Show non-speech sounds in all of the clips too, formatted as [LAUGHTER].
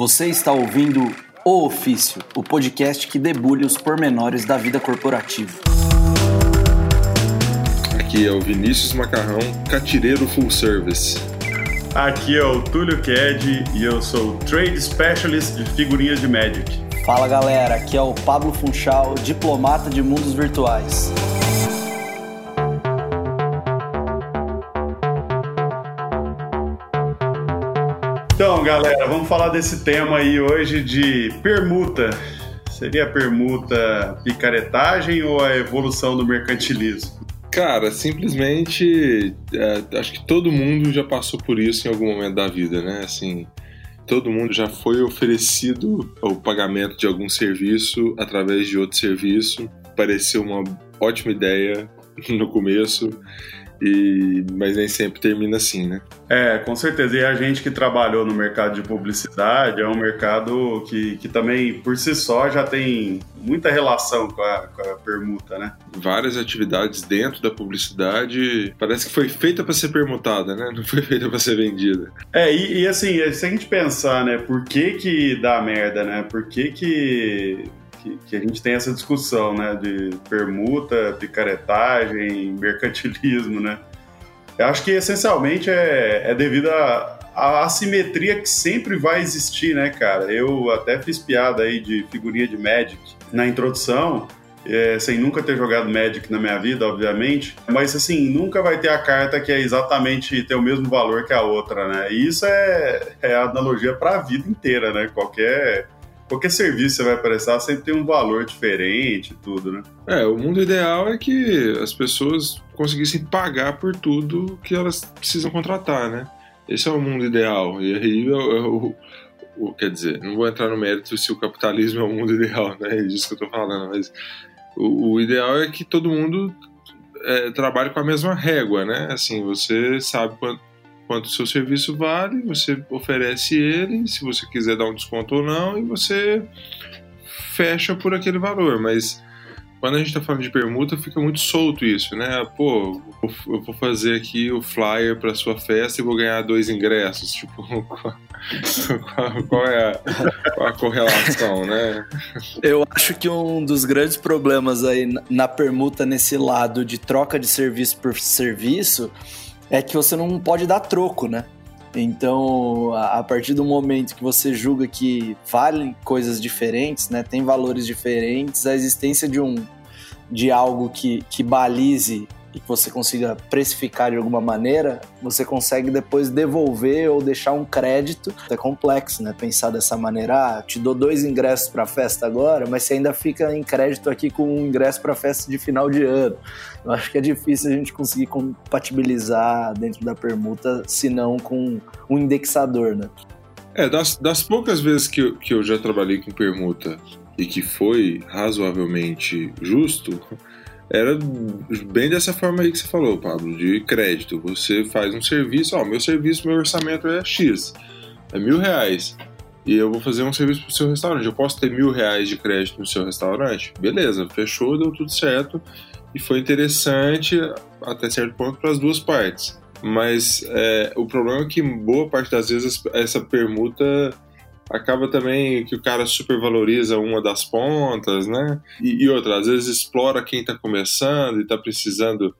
Você está ouvindo O Ofício, o podcast que debulha os pormenores da vida corporativa. Aqui é o Vinícius Macarrão, catireiro full service. Aqui é o Túlio Ked e eu sou Trade Specialist de figurinhas de Magic. Fala galera, aqui é o Pablo Funchal, diplomata de mundos virtuais. Galera, vamos falar desse tema aí hoje de permuta. Seria a permuta picaretagem ou a evolução do mercantilismo? Cara, simplesmente é, acho que todo mundo já passou por isso em algum momento da vida, né? Assim, todo mundo já foi oferecido o pagamento de algum serviço através de outro serviço. Pareceu uma ótima ideia no começo e, mas nem sempre termina assim, né? É, com certeza. E a gente que trabalhou no mercado de publicidade é um mercado que, que também, por si só, já tem muita relação com a, com a permuta, né? Várias atividades dentro da publicidade parece que foi feita para ser permutada, né? Não foi feita para ser vendida. É, e, e assim, se a gente pensar, né, por que que dá merda, né? Por que que que, que, a gente tem essa discussão, né, de permuta, picaretagem, [LAUGHS] mercantilismo, né? Eu acho que essencialmente é, é devido à assimetria que sempre vai existir, né, cara? Eu até fiz piada aí de figurinha de Magic na introdução, é, sem nunca ter jogado Magic na minha vida, obviamente, mas assim, nunca vai ter a carta que é exatamente ter o mesmo valor que a outra, né? E isso é, é analogia para a vida inteira, né? Qualquer qualquer serviço que você vai prestar sempre tem um valor diferente tudo, né? É, o mundo ideal é que as pessoas conseguissem pagar por tudo que elas precisam contratar, né? Esse é o mundo ideal. E aí eu, eu, quer dizer, não vou entrar no mérito se o capitalismo é o mundo [LAUGHS] ideal, né? É disso que eu tô falando, mas o, o ideal é que todo mundo é, trabalhe com a mesma régua, né? Assim, você sabe quanto quanto o seu serviço vale, você oferece ele, se você quiser dar um desconto ou não, e você fecha por aquele valor. Mas quando a gente está falando de permuta, fica muito solto isso, né? Pô, eu vou fazer aqui o flyer para sua festa e vou ganhar dois ingressos. Tipo, [LAUGHS] qual, é a, qual a, correlação, né? Eu acho que um dos grandes problemas aí na permuta nesse lado de troca de serviço por serviço é que você não pode dar troco, né? Então, a partir do momento que você julga que valem coisas diferentes, né, tem valores diferentes, a existência de um de algo que, que balize e que você consiga precificar de alguma maneira, você consegue depois devolver ou deixar um crédito. É complexo, né? Pensar dessa maneira, ah, te dou dois ingressos para a festa agora, mas você ainda fica em crédito aqui com um ingresso para a festa de final de ano. Eu acho que é difícil a gente conseguir compatibilizar dentro da permuta, se não com um indexador, né? É, das, das poucas vezes que eu, que eu já trabalhei com permuta e que foi razoavelmente justo, era bem dessa forma aí que você falou, Pablo, de crédito. Você faz um serviço, ó, meu serviço, meu orçamento é X, é mil reais. E eu vou fazer um serviço pro seu restaurante. Eu posso ter mil reais de crédito no seu restaurante? Beleza, fechou, deu tudo certo. E foi interessante até certo ponto para as duas partes. Mas é, o problema é que boa parte das vezes essa permuta acaba também que o cara supervaloriza uma das pontas, né? E, e outra, às vezes explora quem está começando e está precisando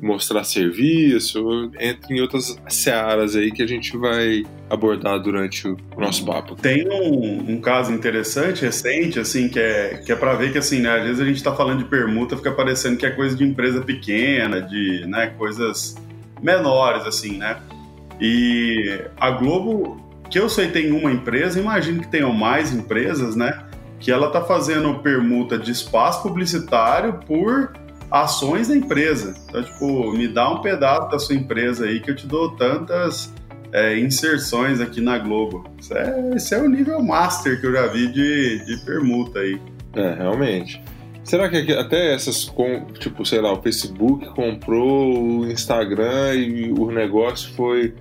mostrar serviço, entre em outras searas aí que a gente vai abordar durante o nosso papo. Tem um, um caso interessante, recente, assim, que é, que é para ver que, assim, né, às vezes a gente está falando de permuta, fica parecendo que é coisa de empresa pequena, de, né, coisas menores, assim, né? E a Globo que eu sei tem uma empresa, imagino que tenham mais empresas, né? Que ela tá fazendo permuta de espaço publicitário por ações da empresa. Então, tipo, me dá um pedaço da sua empresa aí que eu te dou tantas é, inserções aqui na Globo. Isso é, isso é o nível master que eu já vi de, de permuta aí. É, realmente. Será que até essas, tipo, sei lá, o Facebook comprou o Instagram e o negócio foi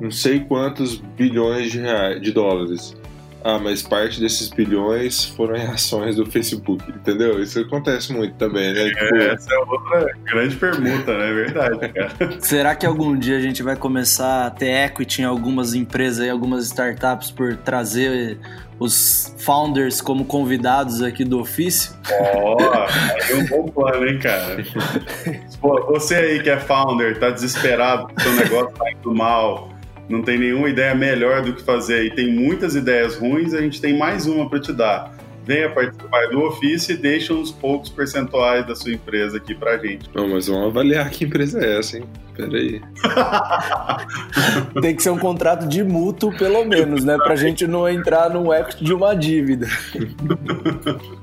não sei quantos bilhões de, reais, de dólares. ah, mas parte desses bilhões foram em ações do Facebook, entendeu? Isso acontece muito também, né? Tipo... Essa é outra grande pergunta, né? É verdade, cara. [LAUGHS] Será que algum dia a gente vai começar a ter equity em algumas empresas e algumas startups por trazer os founders como convidados aqui do ofício? Ó, oh, é um bom plano, hein, cara? [LAUGHS] Pô, você aí que é founder, tá desesperado, seu negócio tá indo mal não tem nenhuma ideia melhor do que fazer e tem muitas ideias ruins, a gente tem mais uma para te dar. Venha participar do ofício e deixa uns poucos percentuais da sua empresa aqui pra gente. Não, mas vamos avaliar que empresa é essa, hein? Peraí. [LAUGHS] tem que ser um contrato de mútuo, pelo menos, né? Pra gente não entrar no equity de uma dívida. [LAUGHS]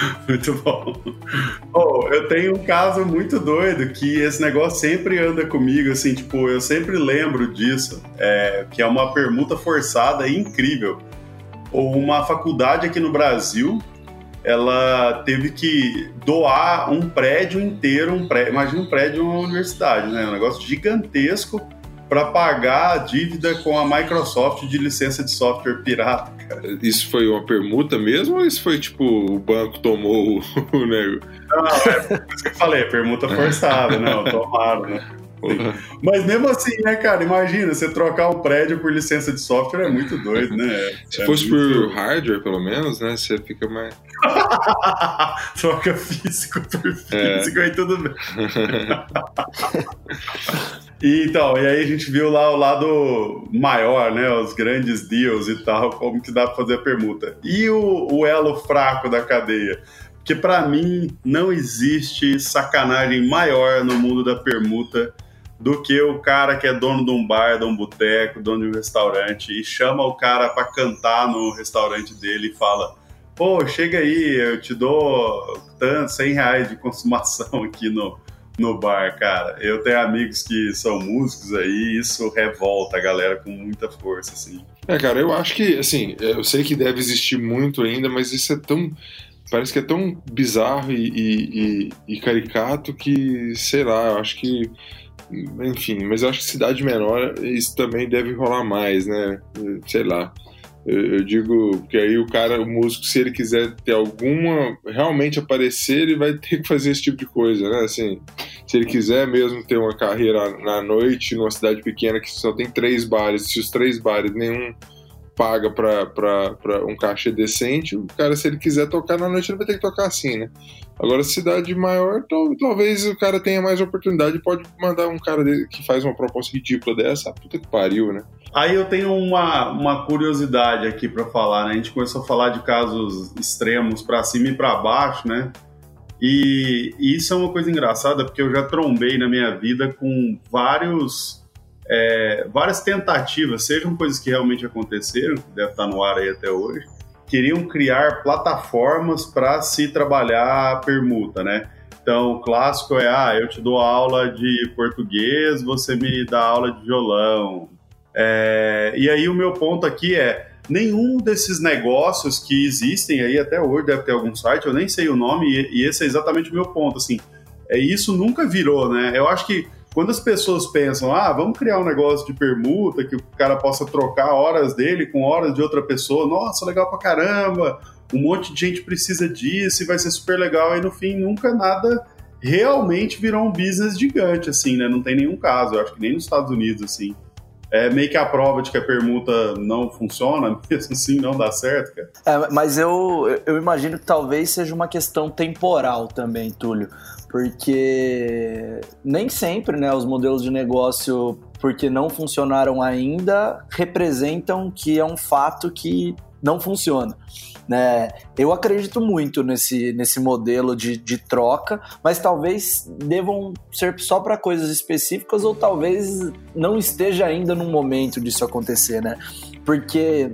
[LAUGHS] Muito bom. Oh, eu tenho um caso muito doido que esse negócio sempre anda comigo, assim, tipo, eu sempre lembro disso, é, que é uma permuta forçada incrível. Ou uma faculdade aqui no Brasil, ela teve que doar um prédio inteiro, um prédio, imagina um prédio uma universidade, né? Um negócio gigantesco para pagar a dívida com a Microsoft de licença de software pirata, cara. Isso foi uma permuta mesmo ou isso foi tipo o banco tomou o nego? Não, é por isso que eu falei, permuta forçada, não, tomaram, né? Mas mesmo assim, né, cara? Imagina, você trocar um prédio por licença de software é muito doido, né? Se é fosse muito... por hardware, pelo menos, né? Você fica mais. [LAUGHS] Troca físico por é. físico, é. aí tudo bem. [LAUGHS] E, então, e aí a gente viu lá o lado maior, né? Os grandes deals e tal, como que dá pra fazer a permuta. E o, o elo fraco da cadeia? Porque para mim não existe sacanagem maior no mundo da permuta do que o cara que é dono de um bar, de um boteco, dono de um restaurante e chama o cara para cantar no restaurante dele e fala: pô, chega aí, eu te dou tanto, 100 reais de consumação [LAUGHS] aqui no, no bar, cara. Eu tenho amigos que são músicos aí e isso revolta a galera com muita força, assim. É, cara, eu acho que, assim, eu sei que deve existir muito ainda, mas isso é tão. Parece que é tão bizarro e, e, e, e caricato que, sei lá, eu acho que. Enfim, mas eu acho que cidade menor isso também deve rolar mais, né? Sei lá. Eu, digo que aí o cara, o músico, se ele quiser ter alguma. realmente aparecer, ele vai ter que fazer esse tipo de coisa, né? Assim, se ele quiser mesmo ter uma carreira na noite, numa cidade pequena que só tem três bares, se os três bares nenhum paga para um caixa decente, o cara, se ele quiser tocar na noite, ele vai ter que tocar assim, né? Agora, cidade maior, talvez o cara tenha mais oportunidade, pode mandar um cara que faz uma proposta ridícula dessa, puta que pariu, né? Aí eu tenho uma, uma curiosidade aqui para falar, né? A gente começou a falar de casos extremos para cima e para baixo, né? E, e, isso é uma coisa engraçada porque eu já trombei na minha vida com vários é, várias tentativas, sejam coisas que realmente aconteceram, que deve estar no ar aí até hoje, queriam criar plataformas para se trabalhar a permuta, né? Então, o clássico é, ah, eu te dou aula de português, você me dá aula de violão, é, e aí o meu ponto aqui é nenhum desses negócios que existem aí até hoje, deve ter algum site, eu nem sei o nome, e, e esse é exatamente o meu ponto, assim, é, isso nunca virou, né? Eu acho que quando as pessoas pensam, ah, vamos criar um negócio de permuta, que o cara possa trocar horas dele com horas de outra pessoa, nossa, legal pra caramba, um monte de gente precisa disso e vai ser super legal, e no fim nunca nada realmente virou um business gigante, assim, né? Não tem nenhum caso, eu acho que nem nos Estados Unidos, assim é meio que a prova de que a permuta não funciona, [LAUGHS] mesmo assim não dá certo, cara. É, mas eu, eu imagino que talvez seja uma questão temporal também, Túlio, porque nem sempre né, os modelos de negócio, porque não funcionaram ainda, representam que é um fato que não funciona. Né? Eu acredito muito nesse, nesse modelo de, de troca, mas talvez devam ser só para coisas específicas ou talvez não esteja ainda no momento disso acontecer, né? Porque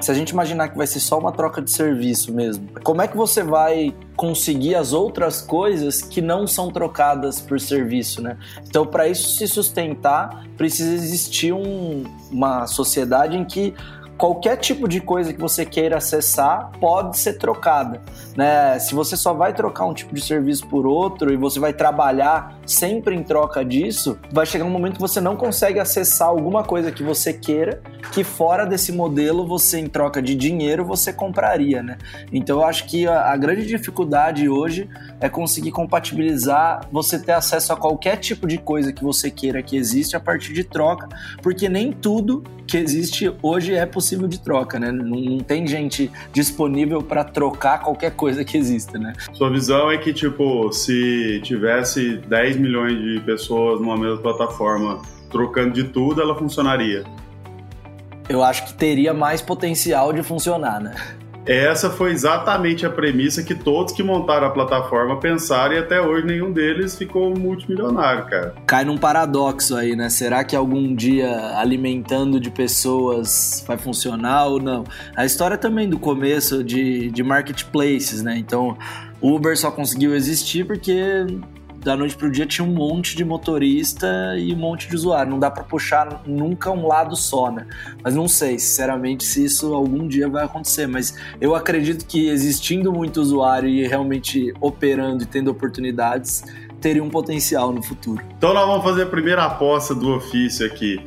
se a gente imaginar que vai ser só uma troca de serviço mesmo, como é que você vai conseguir as outras coisas que não são trocadas por serviço, né? Então, para isso se sustentar, precisa existir um, uma sociedade em que qualquer tipo de coisa que você queira acessar pode ser trocada. Né? Se você só vai trocar um tipo de serviço por outro e você vai trabalhar sempre em troca disso, vai chegar um momento que você não consegue acessar alguma coisa que você queira, que fora desse modelo você em troca de dinheiro você compraria, né? Então eu acho que a, a grande dificuldade hoje é conseguir compatibilizar você ter acesso a qualquer tipo de coisa que você queira que existe a partir de troca, porque nem tudo que existe hoje é possível de troca, né? Não, não tem gente disponível para trocar qualquer coisa que exista, né? Sua visão é que, tipo, se tivesse 10 milhões de pessoas numa mesma plataforma trocando de tudo, ela funcionaria? Eu acho que teria mais potencial de funcionar, né? Essa foi exatamente a premissa que todos que montaram a plataforma pensaram e até hoje nenhum deles ficou multimilionário, cara. Cai num paradoxo aí, né? Será que algum dia alimentando de pessoas vai funcionar ou não? A história também do começo de, de marketplaces, né? Então, Uber só conseguiu existir porque da noite pro dia tinha um monte de motorista e um monte de usuário. Não dá para puxar nunca um lado só, né? Mas não sei, sinceramente, se isso algum dia vai acontecer. Mas eu acredito que existindo muito usuário e realmente operando e tendo oportunidades, teria um potencial no futuro. Então nós vamos fazer a primeira aposta do ofício aqui.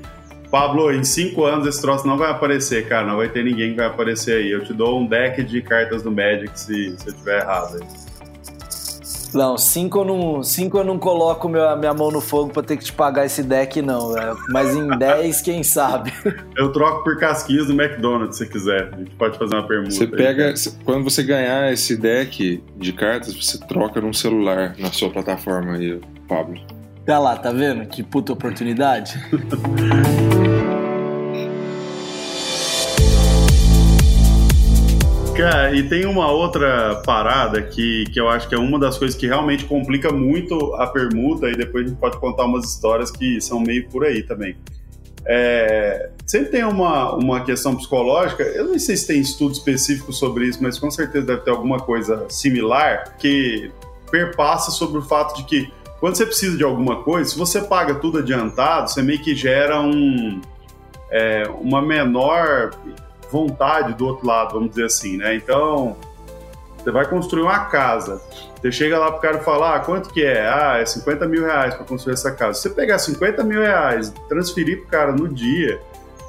Pablo, em cinco anos esse troço não vai aparecer, cara. Não vai ter ninguém que vai aparecer aí. Eu te dou um deck de cartas do Magic se, se eu tiver errado aí. Não, cinco eu não, cinco eu não coloco minha, minha mão no fogo pra ter que te pagar esse deck, não. Né? Mas em 10, quem sabe? [LAUGHS] Eu troco por casquinhos do McDonald's, se quiser. A gente pode fazer uma pergunta. Você pega. Quando você ganhar esse deck de cartas, você troca num celular na sua plataforma aí, Pablo. Olha lá, tá vendo? Que puta oportunidade. [LAUGHS] Cara, e tem uma outra parada que, que eu acho que é uma das coisas que realmente complica muito a permuta, e depois a gente pode contar umas histórias que são meio por aí também. É, sempre tem uma, uma questão psicológica, eu não sei se tem estudo específico sobre isso, mas com certeza deve ter alguma coisa similar que perpassa sobre o fato de que quando você precisa de alguma coisa, se você paga tudo adiantado, você meio que gera um, é, uma menor vontade do outro lado, vamos dizer assim, né? Então, você vai construir uma casa. Você chega lá pro cara e fala, ah, quanto que é? Ah, é 50 mil reais para construir essa casa. Se você pegar 50 mil reais, transferir pro cara no dia,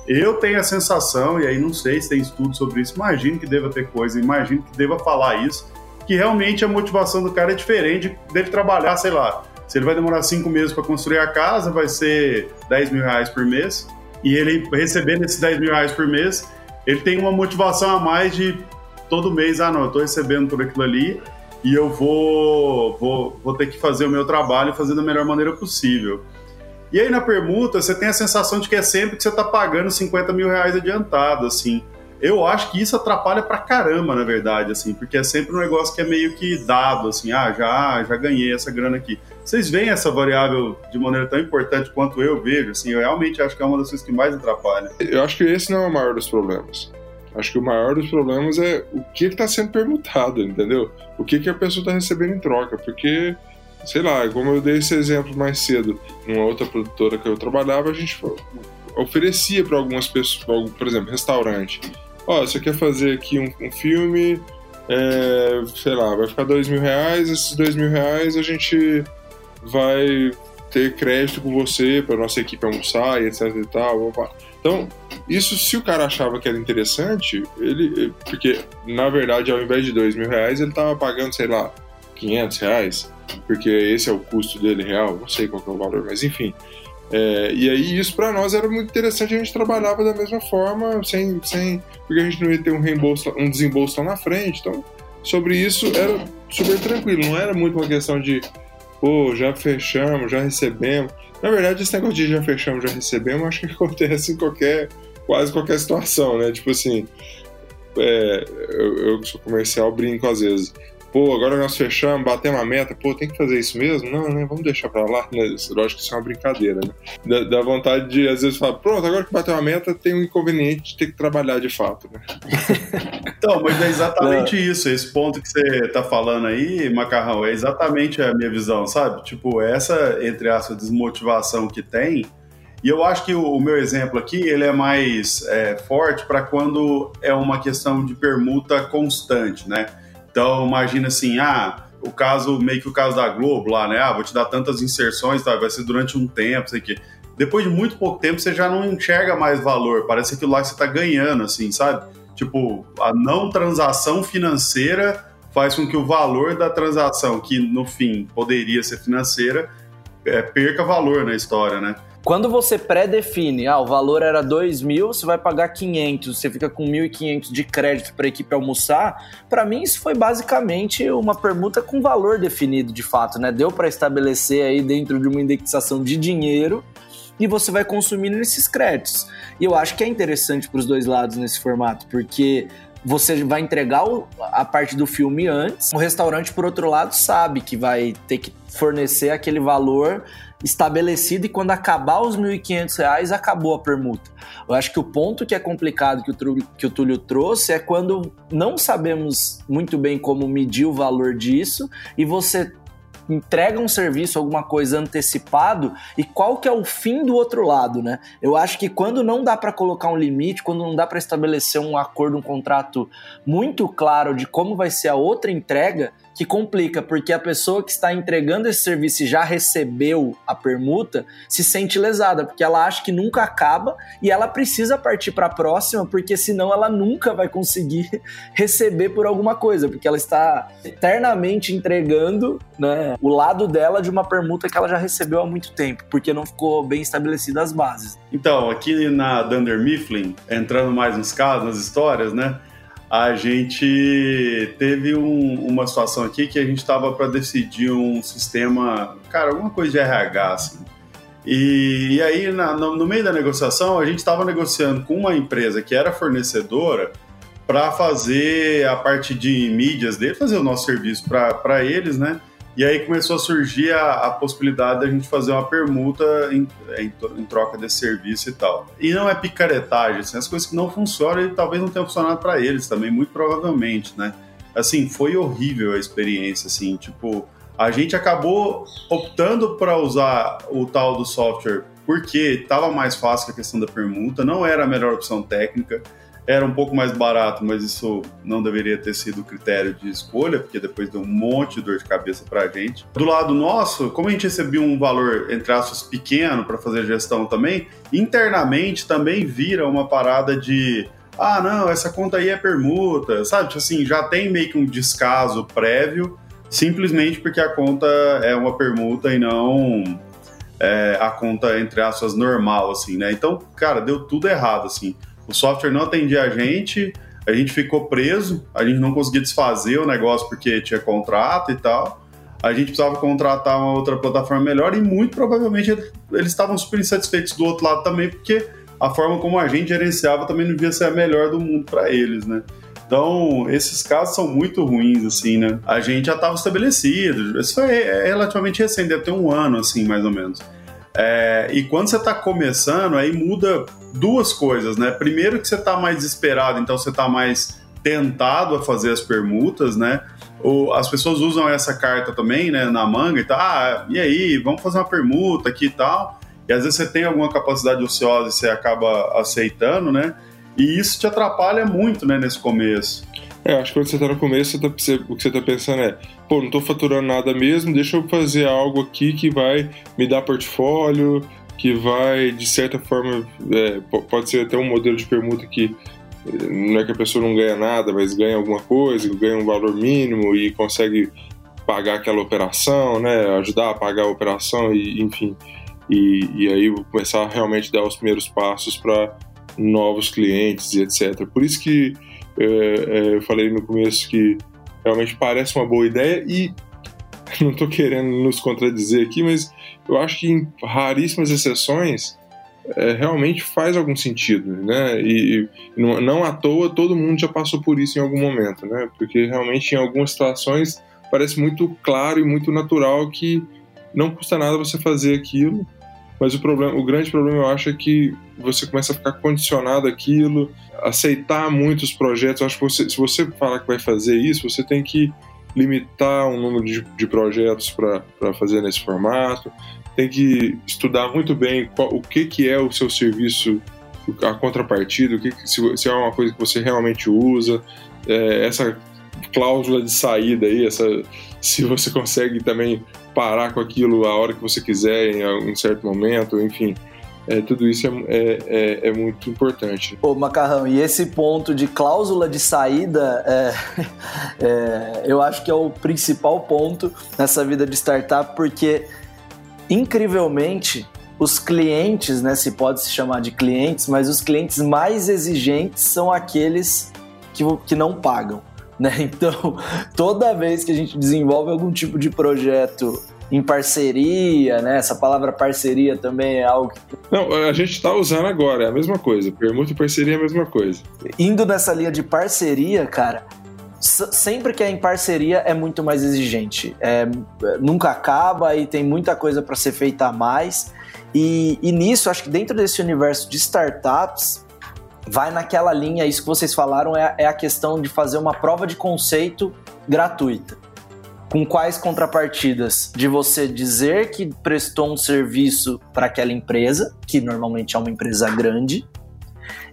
eu tenho a sensação, e aí não sei se tem estudo sobre isso, imagino que deva ter coisa, imagino que deva falar isso, que realmente a motivação do cara é diferente dele trabalhar, sei lá, se ele vai demorar cinco meses para construir a casa, vai ser 10 mil reais por mês, e ele recebendo esses 10 mil reais por mês, ele tem uma motivação a mais de todo mês, ah não, eu estou recebendo por aquilo ali e eu vou, vou, vou ter que fazer o meu trabalho e fazer da melhor maneira possível. E aí na permuta você tem a sensação de que é sempre que você está pagando 50 mil reais adiantado, assim. Eu acho que isso atrapalha pra caramba, na verdade, assim, porque é sempre um negócio que é meio que dado, assim, ah, já, já ganhei essa grana aqui. Vocês veem essa variável de maneira tão importante quanto eu vejo, assim, eu realmente acho que é uma das coisas que mais atrapalha. Eu acho que esse não é o maior dos problemas. Acho que o maior dos problemas é o que está sendo permutado, entendeu? O que, que a pessoa está recebendo em troca, porque sei lá, como eu dei esse exemplo mais cedo, numa outra produtora que eu trabalhava, a gente oferecia para algumas pessoas, por exemplo, restaurante ó, você quer fazer aqui um, um filme, é, sei lá, vai ficar dois mil reais, esses dois mil reais a gente vai ter crédito com você para nossa equipe almoçar e etc e tal. Opa. Então, isso se o cara achava que era interessante, ele, porque na verdade ao invés de dois mil reais ele tava pagando, sei lá, 500 reais, porque esse é o custo dele real, não sei qual é o valor, mas enfim. É, e aí isso para nós era muito interessante, a gente trabalhava da mesma forma, sem, sem, porque a gente não ia ter um reembolso, um desembolso lá na frente. Então, sobre isso era super tranquilo, não era muito uma questão de, pô, já fechamos, já recebemos. Na verdade, esse negócio de já fechamos, já recebemos, acho que [LAUGHS] acontece em qualquer, quase qualquer situação, né? Tipo assim, é, eu, eu sou comercial, brinco às vezes pô, agora nós fechamos, batemos a meta, pô, tem que fazer isso mesmo? Não, né? Vamos deixar pra lá. Né? Lógico que isso é uma brincadeira, né? Dá, dá, vontade de, às vezes, falar, pronto, agora que bateu a meta, tem um inconveniente de ter que trabalhar de fato, né? [LAUGHS] então, mas é exatamente Não. [LAUGHS] isso. Esse ponto que você tá falando aí, Macarrão, é exatamente a minha visão, sabe? Tipo, essa, entre aspas, desmotivação que tem. E eu acho que o, meu exemplo aqui ele é mais é, forte para quando é uma questão de permuta constante, né? Então, imagina assim, ah, o caso, meio que o caso da Globo lá, né? Ah, vou te dar tantas inserções, tá? vai ser durante um tempo, sei que. Depois de muito pouco tempo, você já não enxerga mais valor. Parece aquilo lá que você tá ganhando, assim, sabe? Tipo, a não transação financeira faz com que o valor da transação, que no fim poderia ser financeira, é, perca valor na história, né? Quando você pré-define, ah, o valor era 2 mil, você vai pagar 500, você fica com 1.500 de crédito para a equipe almoçar, para mim isso foi basicamente uma permuta com valor definido de fato, né? Deu para estabelecer aí dentro de uma indexação de dinheiro e você vai consumindo esses créditos. E eu acho que é interessante para os dois lados nesse formato, porque você vai entregar a parte do filme antes. O restaurante, por outro lado, sabe que vai ter que fornecer aquele valor estabelecido e quando acabar os R$ 1.500, acabou a permuta. Eu acho que o ponto que é complicado que o, que o Túlio trouxe é quando não sabemos muito bem como medir o valor disso e você entrega um serviço, alguma coisa antecipado e qual que é o fim do outro lado, né? Eu acho que quando não dá para colocar um limite, quando não dá para estabelecer um acordo, um contrato muito claro de como vai ser a outra entrega, que complica, porque a pessoa que está entregando esse serviço e já recebeu a permuta se sente lesada, porque ela acha que nunca acaba e ela precisa partir para a próxima, porque senão ela nunca vai conseguir [LAUGHS] receber por alguma coisa, porque ela está eternamente entregando né, o lado dela de uma permuta que ela já recebeu há muito tempo, porque não ficou bem estabelecidas as bases. Então, aqui na Dunder Mifflin, entrando mais nos casos, nas histórias, né? A gente teve um, uma situação aqui que a gente estava para decidir um sistema, cara, alguma coisa de RH, assim. E, e aí, na, no, no, meio da negociação, a gente estava negociando com uma empresa que era fornecedora para fazer a parte de mídias dele, fazer o nosso serviço para eles, né? E aí começou a surgir a, a possibilidade da gente fazer uma permuta em, em, em, troca desse serviço e tal. E não é picaretagem, assim, as coisas que não funcionam e talvez não tenham funcionado para eles também, muito provavelmente, né? Assim, foi horrível a experiência, assim, tipo, a gente acabou optando para usar o tal do software porque estava mais fácil a questão da permuta, não era a melhor opção técnica, era um pouco mais barato, mas isso não deveria ter sido critério de escolha, porque depois deu um monte de dor de cabeça para a gente. Do lado nosso, como a gente recebia um valor, entre aspas, pequeno para fazer gestão também, internamente também vira uma parada de ah, não, essa conta aí é permuta, sabe? Tipo assim, já tem meio que um descaso prévio, simplesmente porque a conta é uma permuta e não é, a conta, entre aspas, normal, assim, né? Então, cara, deu tudo errado, assim. O software não atendia a gente, a gente ficou preso, a gente não conseguia desfazer o negócio porque tinha contrato e tal. A gente precisava contratar uma outra plataforma melhor e muito provavelmente eles estavam super insatisfeitos do outro lado também, porque a forma como a gente gerenciava também não devia ser a melhor do mundo para eles, né? Então, esses casos são muito ruins, assim, né? A gente já estava estabelecido, isso foi relativamente recente, deve ter um ano, assim, mais ou menos. É, e quando você está começando, aí muda duas coisas, né? Primeiro que você está mais desesperado, então você está mais tentado a fazer as permutas, né? Ou as pessoas usam essa carta também, né, na manga e tal. Ah, e aí, vamos fazer uma permuta aqui e tal. E às vezes você tem alguma capacidade ociosa e você acaba aceitando, né? E isso te atrapalha muito, né, nesse começo. É, acho que quando você está no começo, você tá, o que você está pensando é, pô, não estou faturando nada mesmo, deixa eu fazer algo aqui que vai me dar portfólio, que vai, de certa forma, é, pode ser até um modelo de permuta que eh, não é que a pessoa não ganha nada, mas ganha alguma coisa, ganha um valor mínimo e consegue pagar aquela operação, né, ajudar a pagar a operação e, enfim, e, e aí começar a realmente dar os primeiros passos para novos clientes e etc. Por isso que é, é, eu falei no começo que realmente parece uma boa ideia e [LAUGHS] não estou querendo nos contradizer aqui, mas eu acho que em raríssimas exceções é, realmente faz algum sentido, né? E, e não, não, à toa todo mundo já passou por isso em algum momento, né? Porque realmente em algumas situações parece muito claro e muito natural que não custa nada você fazer aquilo, mas o problema, o grande problema eu acho é que você começa a ficar condicionado àquilo, aceitar muitos projetos. Eu acho que você, se você falar que vai fazer isso, você tem que limitar um número de, de projetos para fazer nesse formato, tem que estudar muito bem qual, o que, que é o seu serviço, a contrapartida, o que, se, se é uma coisa que você realmente usa. É, essa cláusula de saída aí, essa, [LAUGHS] se você consegue também parar com aquilo a hora que você quiser, em um certo momento, enfim. É, tudo isso é, é, é, é, muito importante. Ô, Macarrão, e esse ponto de cláusula de saída, é, [LAUGHS] é, eu acho que é o principal ponto nessa vida de startup, porque, incrivelmente, os clientes, né, se pode se chamar de clientes, mas os clientes mais exigentes são aqueles que, que não pagam. Né? [LAUGHS] Então, toda vez que a gente desenvolve algum tipo de projeto em parceria, né? Essa palavra parceria também é algo que... Não, a gente está usando agora, é a mesma coisa. Permuta e parceria é a mesma coisa. Indo nessa linha de parceria, cara, sempre que é em parceria é muito mais exigente. É, nunca acaba e tem muita coisa para ser feita a mais. E, e nisso, acho que dentro desse universo de startups, vai naquela linha, isso que vocês falaram é, é a questão de fazer uma prova de conceito gratuita. Com quais contrapartidas? De você dizer que prestou um serviço para aquela empresa, que normalmente é uma empresa grande,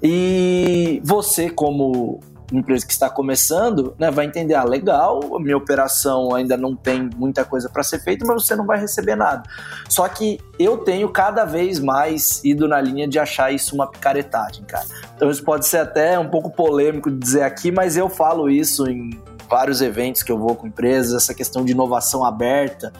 e você, como empresa que está começando, né, vai entender, ah, legal, a minha operação ainda não tem muita coisa para ser feita, mas você não vai receber nada. Só que eu tenho cada vez mais ido na linha de achar isso uma picaretagem, cara. Então isso pode ser até um pouco polêmico de dizer aqui, mas eu falo isso em vários eventos que eu vou com empresas, essa questão de inovação aberta.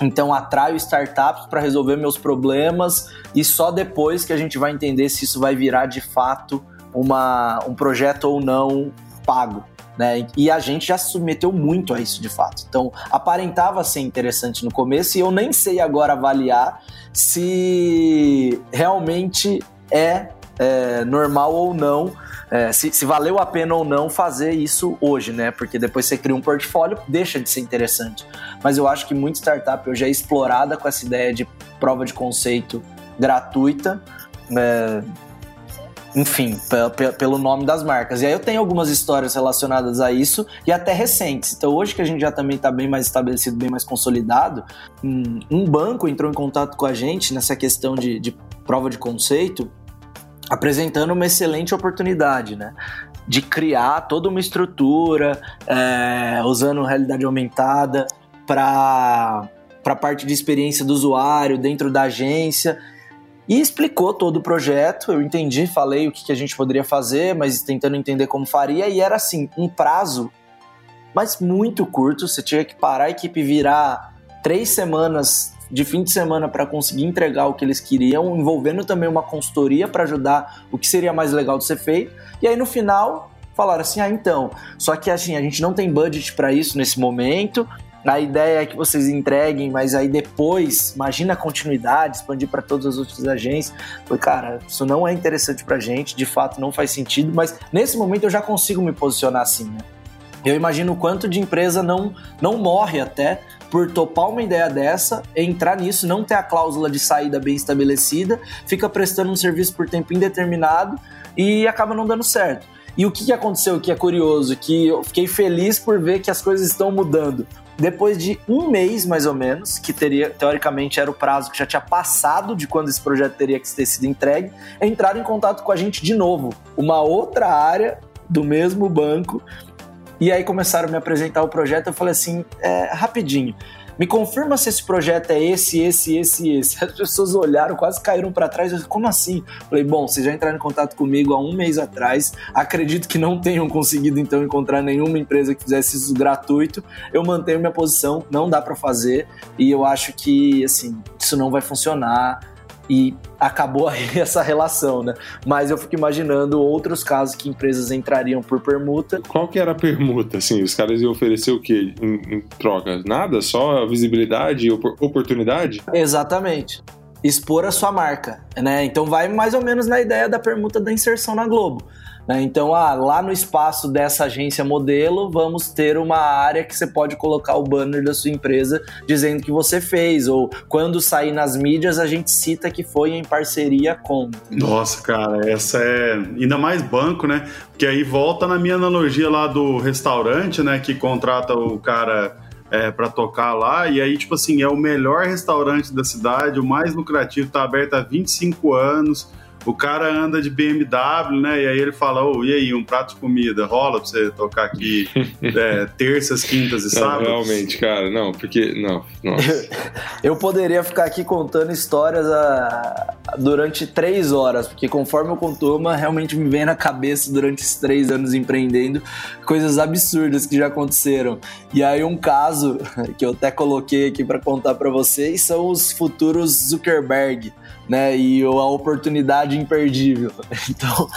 Então atraio startups para resolver meus problemas e só depois que a gente vai entender se isso vai virar de fato uma, um projeto ou não pago. Né? E a gente já se submeteu muito a isso de fato. Então, aparentava ser interessante no começo e eu nem sei agora avaliar se realmente é, é normal ou não é, se, se, valeu a pena ou não fazer isso hoje, né? Porque depois você cria um portfólio, deixa de ser interessante. Mas eu acho que muita startup hoje é explorada com essa ideia de prova de conceito gratuita. É, enfim, pelo nome das marcas. E aí eu tenho algumas histórias relacionadas a isso e até recentes. Então hoje que a gente já também está bem mais estabelecido, bem mais consolidado, um banco entrou em contato com a gente nessa questão de, de prova de conceito apresentando uma excelente oportunidade, né? De criar toda uma estrutura, é, usando realidade aumentada para a parte de experiência do usuário dentro da agência e explicou todo o projeto. Eu entendi, falei o que, que a gente poderia fazer, mas tentando entender como faria, e era assim, um prazo, mas muito curto. Você tinha que parar a equipe virar três semanas de fim de semana para conseguir entregar o que eles queriam, envolvendo também uma consultoria para ajudar o que seria mais legal de ser feito. E aí no final falaram assim: ah, então, só que assim, a gente não tem budget para isso nesse momento. A ideia é que vocês entreguem, mas aí depois, imagina a continuidade, expandir para todas as outras agências. Foi, cara, isso não é interessante para gente, de fato não faz sentido, mas nesse momento eu já consigo me posicionar assim, né? Eu imagino o quanto de empresa não, não morre até por topar uma ideia dessa, entrar nisso, não ter a cláusula de saída bem estabelecida, fica prestando um serviço por tempo indeterminado e acaba não dando certo. E o que aconteceu que é curioso, que eu fiquei feliz por ver que as coisas estão mudando. Depois de um mês, mais ou menos, que teria, teoricamente era o prazo que já tinha passado de quando esse projeto teria que ter sido entregue, entraram em contato com a gente de novo. Uma outra área do mesmo banco e aí começaram a me apresentar o projeto. Eu falei assim: é, rapidinho, me confirma se esse projeto é esse, esse, esse, esse. As pessoas olharam, quase caíram para trás. Eu, Como assim? Falei, bom, vocês já entraram em contato comigo há um mês atrás. Acredito que não tenham conseguido então encontrar nenhuma empresa que fizesse isso gratuito. Eu mantenho minha posição, não dá para fazer e eu acho que assim isso não vai funcionar e acabou aí [LAUGHS] essa relação, né? Mas eu fico imaginando outros casos que empresas entrariam por permuta. Qual que era a permuta? Assim, os caras iam oferecer o quê em, em troca? Nada? Só visibilidade e oportunidade? Exatamente expor a sua marca, né? Então vai mais ou menos na ideia da permuta da inserção na Globo. Né? Então, ah, lá no espaço dessa agência modelo, vamos ter uma área que você pode colocar o banner da sua empresa dizendo que você fez, ou quando sair nas mídias, a gente cita que foi em parceria com. Nossa, cara, essa é. Ainda mais banco, né? Porque aí volta na minha analogia lá do restaurante, né? Que contrata o cara. É, para tocar lá, e aí, tipo assim, é o melhor restaurante da cidade, o mais lucrativo, tá aberto há 25 anos, o cara anda de BMW, né? E aí ele fala, ô, oh, e aí, um prato de comida, rola pra você tocar aqui [LAUGHS] é, terças, quintas e sábados? Realmente, cara, não, porque, não, nossa. [LAUGHS] Eu poderia ficar aqui contando histórias a, durante três horas, porque conforme eu conto uma, realmente me vem na cabeça durante esses três anos empreendendo coisas absurdas que já aconteceram. E aí um caso [LAUGHS] que eu até coloquei aqui para contar para vocês são os futuros Zuckerberg, né? E a oportunidade imperdível. [LAUGHS] Então,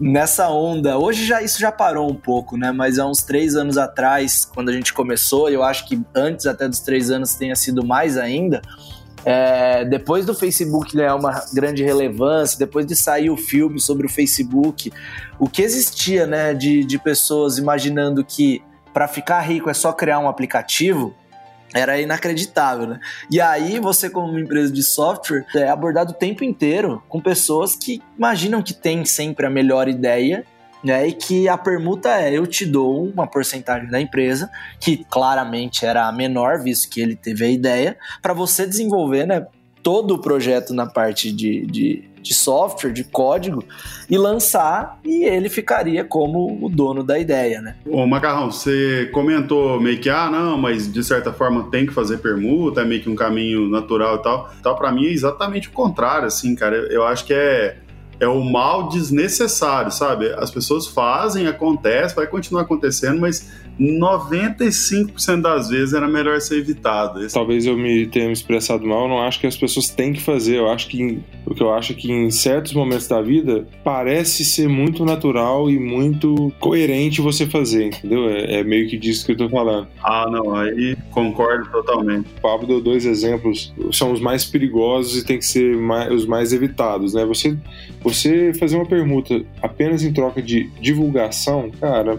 nessa onda, hoje já isso já parou um pouco, né? Mas há uns três anos atrás, quando a gente começou, eu acho que antes até dos três anos tenha sido mais ainda. É, depois do Facebook ganhar uma grande relevância, depois de sair o filme sobre o Facebook, o que existia né, de, de pessoas imaginando que para ficar rico é só criar um aplicativo, era inacreditável, né? E aí você, como uma empresa de software, é abordado o tempo inteiro com pessoas que imaginam que tem sempre a melhor ideia né? E que a permuta é: eu te dou uma porcentagem da empresa, que claramente era a menor, visto que ele teve a ideia, para você desenvolver, né? Todo o projeto na parte de, de, de software, de código, e lançar, e ele ficaria como o dono da ideia, né? Ô, Macarrão, você comentou meio que, ah, não, mas de certa forma tem que fazer permuta, é meio que um caminho natural e tal. Tal, para mim é exatamente o contrário, assim, cara. Eu acho que é é o mal desnecessário, sabe? As pessoas fazem, acontece, vai continuar acontecendo, mas 95% das vezes era melhor ser evitado. Talvez eu me tenha me expressado mal, eu não acho que as pessoas têm que fazer. Eu acho que o que eu acho é que em certos momentos da vida parece ser muito natural e muito coerente você fazer, entendeu? É, é meio que disso que eu tô falando. Ah, não, aí concordo totalmente. O Pablo deu dois exemplos, são os mais perigosos e tem que ser mais, os mais evitados, né? Você, você fazer uma permuta apenas em troca de divulgação, cara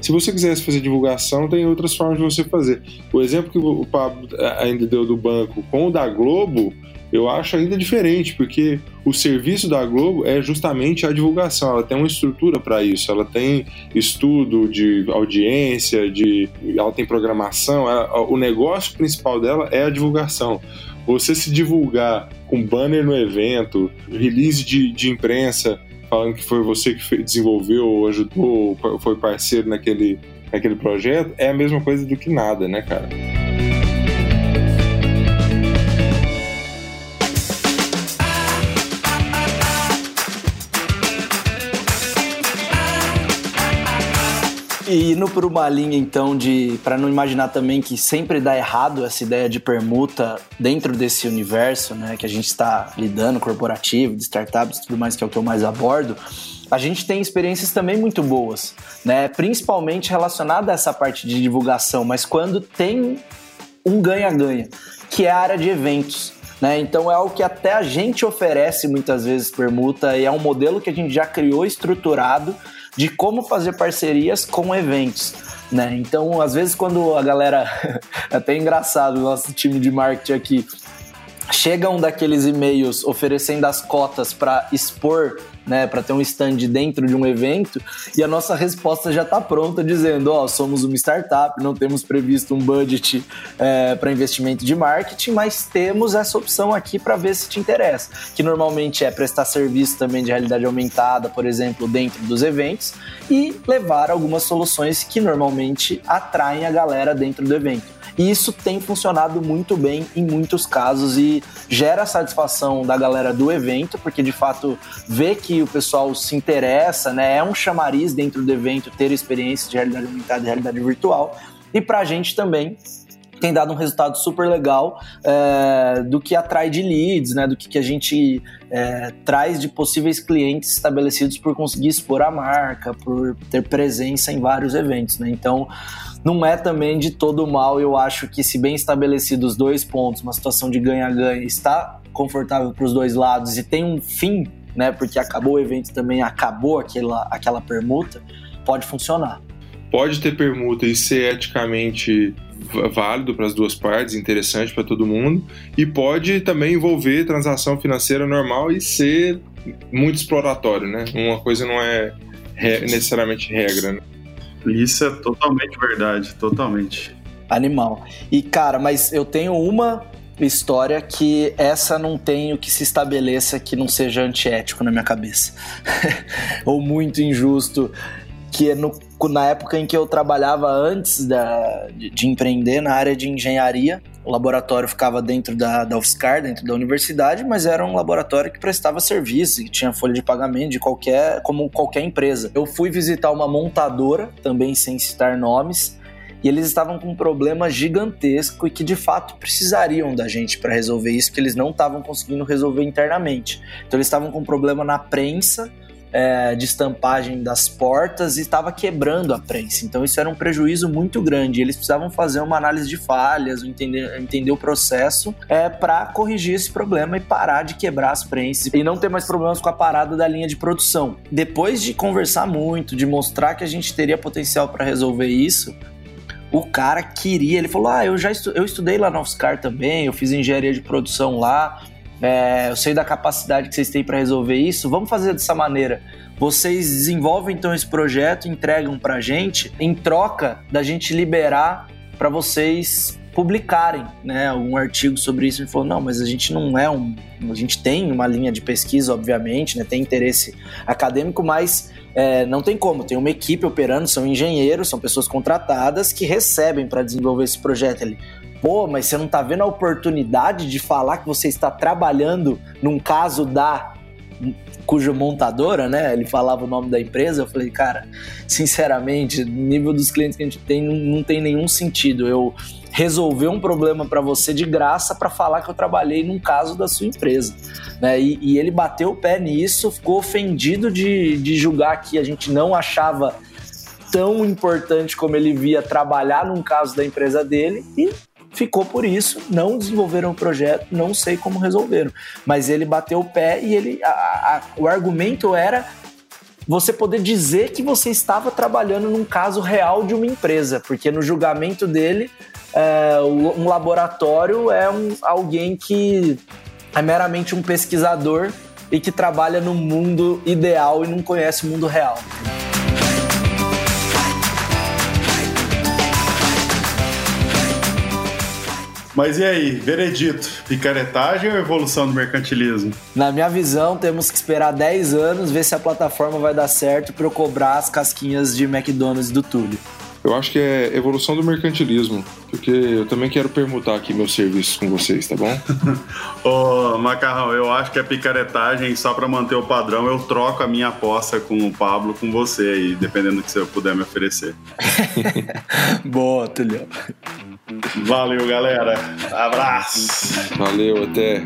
se você quisesse fazer divulgação, tem outras formas de você fazer. O exemplo que o Pablo eh, ainda deu do banco com o da Globo, eu acho ainda diferente, porque o serviço da Globo é justamente a divulgação. Ela tem uma estrutura para isso. Ela tem estudo de audiência, de, ela tem programação. Ela, o negócio principal dela é a divulgação. Você se divulgar com banner no evento, release de, de imprensa, falando que foi você que desenvolveu, ou ajudou, ou foi parceiro naquele, naquele projeto, é a mesma coisa do que nada, né, cara? E indo por uma linha então de para não imaginar também que sempre dá errado essa ideia de permuta dentro desse universo, né, que a gente está lidando corporativo, de startups, e tudo mais que é o que eu mais abordo. A gente tem experiências também muito boas, né, principalmente relacionada a essa parte de divulgação, mas quando tem um ganha-ganha, que é a área de eventos. Né? Então é algo que até a gente oferece muitas vezes permuta e é um modelo que a gente já criou estruturado de como fazer parcerias com eventos. Né? Então, às vezes, quando a galera. [LAUGHS] até engraçado, o nosso time de marketing aqui. Chega um daqueles e-mails oferecendo as cotas para expor né, para ter um stand dentro de um evento, e a nossa resposta já está pronta dizendo, ó, somos uma startup, não temos previsto um budget é, para investimento de marketing, mas temos essa opção aqui para ver se te interessa, que normalmente é prestar serviço também de realidade aumentada, por exemplo, dentro dos eventos, e levar algumas soluções que normalmente atraem a galera dentro do evento. E isso tem funcionado muito bem em muitos casos e gera satisfação da galera do evento, porque de fato vê que o pessoal se interessa, né? É um chamariz dentro do evento ter experiências de realidade aumentada e realidade virtual. E para a gente também tem dado um resultado super legal é, do que atrai de leads, né? Do que, que a gente é, traz de possíveis clientes estabelecidos por conseguir expor a marca, por ter presença em vários eventos, né? Então não é também de todo mal. Eu acho que, se bem estabelecidos dois pontos, uma situação de ganha-ganha, está confortável para os dois lados e tem um fim, né? Porque acabou o evento também, acabou aquela, aquela permuta, pode funcionar. Pode ter permuta e ser eticamente válido para as duas partes, interessante para todo mundo, e pode também envolver transação financeira normal e ser muito exploratório, né? Uma coisa não é necessariamente regra, né? Isso é totalmente verdade, totalmente. Animal. E cara, mas eu tenho uma história que essa não tem o que se estabeleça que não seja antiético na minha cabeça. [LAUGHS] Ou muito injusto, que é no, na época em que eu trabalhava antes da, de, de, empreender na área de engenharia, o laboratório ficava dentro da, da UFSCar, dentro da universidade, mas era um laboratório que prestava serviço, que tinha folha de pagamento de qualquer, como qualquer empresa. Eu fui visitar uma montadora, também sem citar nomes, e eles estavam com um problema gigantesco e que de fato precisariam da gente para resolver isso, porque eles não estavam conseguindo resolver internamente. Então eles estavam com um problema na prensa, é, de estampagem das portas e estava quebrando a prensa. Então isso era um prejuízo muito grande. Eles precisavam fazer uma análise de falhas, entender, entender o processo é, para corrigir esse problema e parar de quebrar as prensas e não ter mais problemas com a parada da linha de produção. Depois de conversar muito, de mostrar que a gente teria potencial para resolver isso, o cara queria, ele falou: Ah, eu já estu eu estudei lá no Oscar também, eu fiz engenharia de produção lá, é, eu sei da capacidade que vocês têm para resolver isso, vamos fazer dessa maneira. Vocês desenvolvem então esse projeto, entregam para a gente, em troca da gente liberar para vocês publicarem né, um artigo sobre isso. Ele falou: não, mas a gente não é um. A gente tem uma linha de pesquisa, obviamente, né, tem interesse acadêmico, mas é, não tem como. Tem uma equipe operando, são engenheiros, são pessoas contratadas que recebem para desenvolver esse projeto ali. Pô, mas você não está vendo a oportunidade de falar que você está trabalhando num caso da cuja montadora, né? Ele falava o nome da empresa. Eu falei, cara, sinceramente, nível dos clientes que a gente tem não, não tem nenhum sentido. Eu resolver um problema para você de graça para falar que eu trabalhei num caso da sua empresa. Né? E, e, ele bateu o pé nisso, ficou ofendido de, de julgar que a gente não achava tão importante como ele via trabalhar num caso da empresa dele e ficou por isso, não desenvolveram o projeto, não sei como resolveram. Mas ele bateu o pé e ele, a, a, o argumento era você poder dizer que você estava trabalhando num caso real de uma empresa, porque no julgamento dele, é, um laboratório é um, alguém que é meramente um pesquisador e que trabalha no mundo ideal e não conhece o mundo real. Mas e aí, veredito, picaretagem ou evolução do mercantilismo? Na minha visão, temos que esperar 10 anos, ver se a plataforma vai dar certo para eu cobrar as casquinhas de McDonald's do Túlio. Eu acho que é evolução do mercantilismo, porque eu também quero permutar aqui meus serviços com vocês, tá bom? [LAUGHS] Ô, Macarrão, eu acho que é picaretagem, só para manter o padrão, eu troco a minha aposta com o Pablo com você aí, dependendo do que você puder me oferecer. [LAUGHS] Boa, Tulio. Valeu, galera. Abraço. Valeu, até.